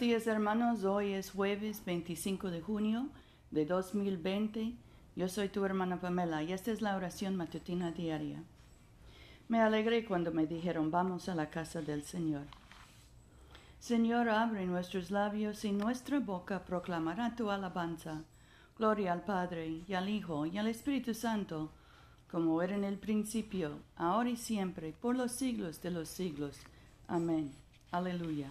días hermanos, hoy es jueves 25 de junio de 2020. Yo soy tu hermana Pamela y esta es la oración matutina diaria. Me alegré cuando me dijeron vamos a la casa del Señor. Señor, abre nuestros labios y nuestra boca proclamará tu alabanza. Gloria al Padre y al Hijo y al Espíritu Santo, como era en el principio, ahora y siempre, por los siglos de los siglos. Amén. Aleluya.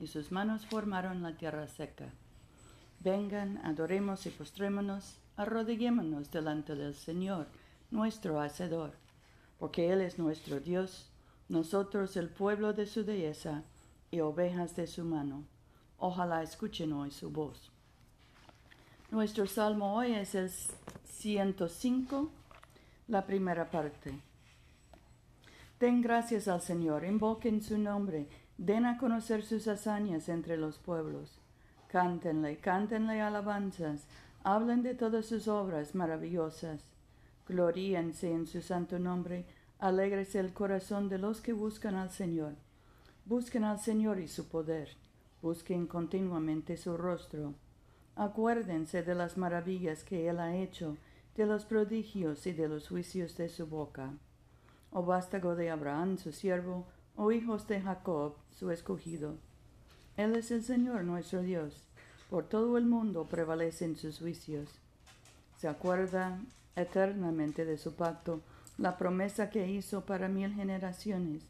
y sus manos formaron la tierra seca. Vengan, adoremos y postrémonos, arrodillémonos delante del Señor, nuestro Hacedor, porque Él es nuestro Dios, nosotros el pueblo de su dehesa y ovejas de su mano. Ojalá escuchen hoy su voz. Nuestro salmo hoy es el 105, la primera parte. Den gracias al Señor, invoquen su nombre, den a conocer sus hazañas entre los pueblos. Cántenle, cántenle alabanzas, hablen de todas sus obras maravillosas. Gloríense en su santo nombre, alégrese el corazón de los que buscan al Señor. Busquen al Señor y su poder, busquen continuamente su rostro. Acuérdense de las maravillas que Él ha hecho, de los prodigios y de los juicios de su boca. O vástago de Abraham, su siervo, o hijos de Jacob, su escogido. Él es el Señor nuestro Dios. Por todo el mundo prevalecen sus juicios. Se acuerda eternamente de su pacto, la promesa que hizo para mil generaciones,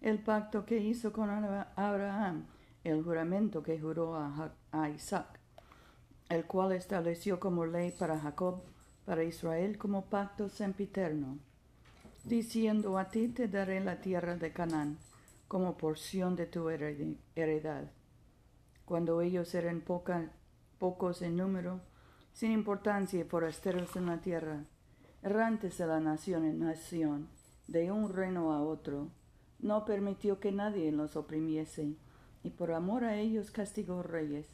el pacto que hizo con Abraham, el juramento que juró a, Isaac, el cual estableció como ley para Jacob, para Israel como pacto sempiterno, diciendo a ti te daré la tierra de Canaán como porción de tu heredad. Cuando ellos eran pocos en número, sin importancia y forasteros en la tierra, errantes de la nación en nación, de un reino a otro, no permitió que nadie los oprimiese, y por amor a ellos castigó reyes,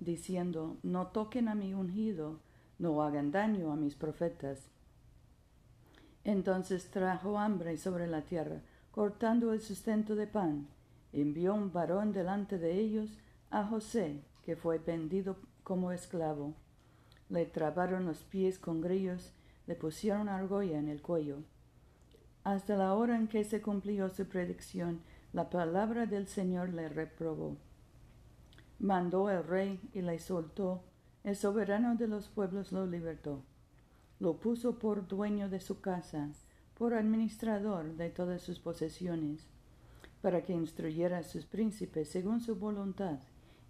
diciendo, no toquen a mi ungido, no hagan daño a mis profetas. Entonces trajo hambre sobre la tierra, cortando el sustento de pan, envió un varón delante de ellos a José, que fue vendido como esclavo. Le trabaron los pies con grillos, le pusieron argolla en el cuello. Hasta la hora en que se cumplió su predicción, la palabra del Señor le reprobó. Mandó el rey y le soltó, el soberano de los pueblos lo libertó. Lo puso por dueño de su casa, por administrador de todas sus posesiones, para que instruyera a sus príncipes según su voluntad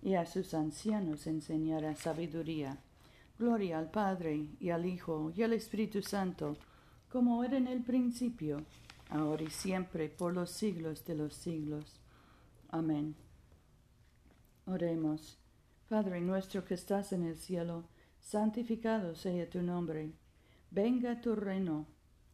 y a sus ancianos enseñara sabiduría. Gloria al Padre y al Hijo y al Espíritu Santo, como era en el principio, ahora y siempre, por los siglos de los siglos. Amén. Oremos. Padre nuestro que estás en el cielo, santificado sea tu nombre. Venga tu reino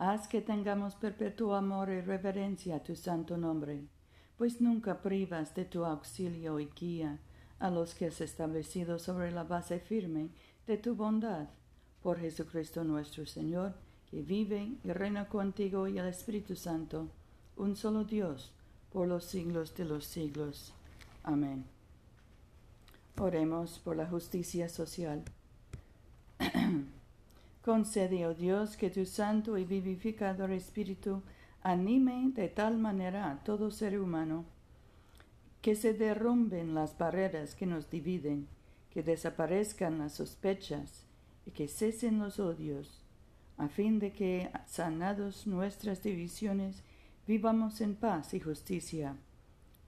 Haz que tengamos perpetuo amor y reverencia a tu santo nombre, pues nunca privas de tu auxilio y guía a los que has establecido sobre la base firme de tu bondad, por Jesucristo nuestro Señor, que vive y reina contigo y el Espíritu Santo, un solo Dios, por los siglos de los siglos. Amén. Oremos por la justicia social. Concede, oh Dios, que tu santo y vivificador Espíritu anime de tal manera a todo ser humano que se derrumben las barreras que nos dividen que desaparezcan las sospechas y que cesen los odios, a fin de que, sanados nuestras divisiones, vivamos en paz y justicia.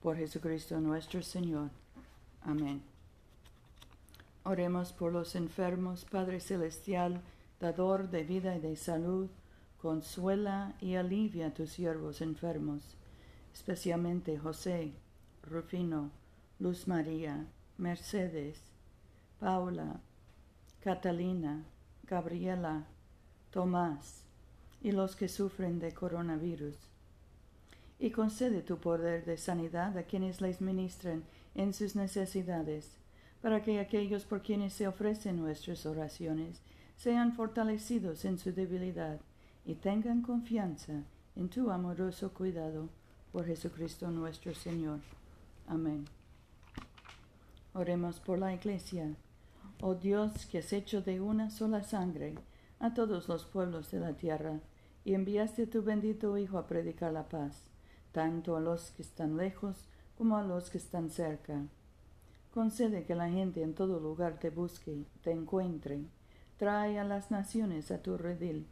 Por Jesucristo nuestro Señor. Amén. Oremos por los enfermos, Padre Celestial, dador de vida y de salud, consuela y alivia a tus siervos enfermos, especialmente José, Rufino, Luz María, Mercedes, Paula, Catalina, Gabriela, Tomás y los que sufren de coronavirus. Y concede tu poder de sanidad a quienes les ministran en sus necesidades para que aquellos por quienes se ofrecen nuestras oraciones sean fortalecidos en su debilidad y tengan confianza en tu amoroso cuidado por Jesucristo nuestro Señor. Amén. Oremos por la Iglesia. Oh Dios, que has hecho de una sola sangre a todos los pueblos de la tierra, y enviaste a tu bendito Hijo a predicar la paz, tanto a los que están lejos como a los que están cerca Concede que la gente en todo lugar te busque, te encuentre. Trae a las naciones a tu redil.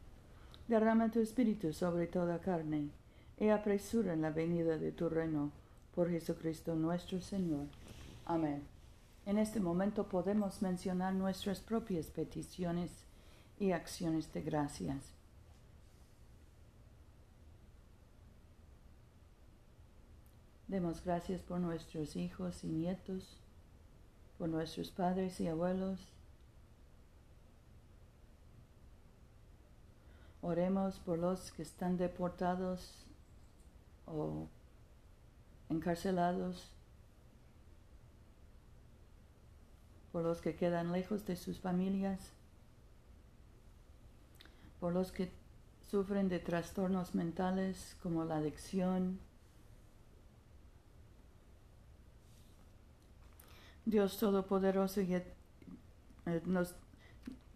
Derrama tu espíritu sobre toda carne, y apresura en la venida de tu reino, por Jesucristo nuestro Señor. Amén. En este momento podemos mencionar nuestras propias peticiones y acciones de gracias. Demos gracias por nuestros hijos y nietos por nuestros padres y abuelos. Oremos por los que están deportados o encarcelados, por los que quedan lejos de sus familias, por los que sufren de trastornos mentales como la adicción, Dios Todopoderoso, eh,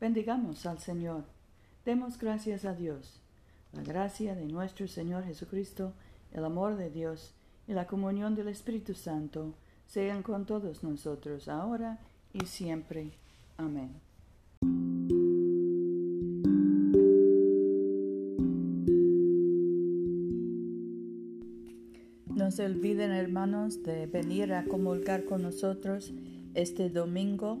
Bendigamos al Señor. Demos gracias a Dios. La gracia de nuestro Señor Jesucristo, el amor de Dios y la comunión del Espíritu Santo sean con todos nosotros ahora y siempre. Amén. No se olviden, hermanos, de venir a comulgar con nosotros este domingo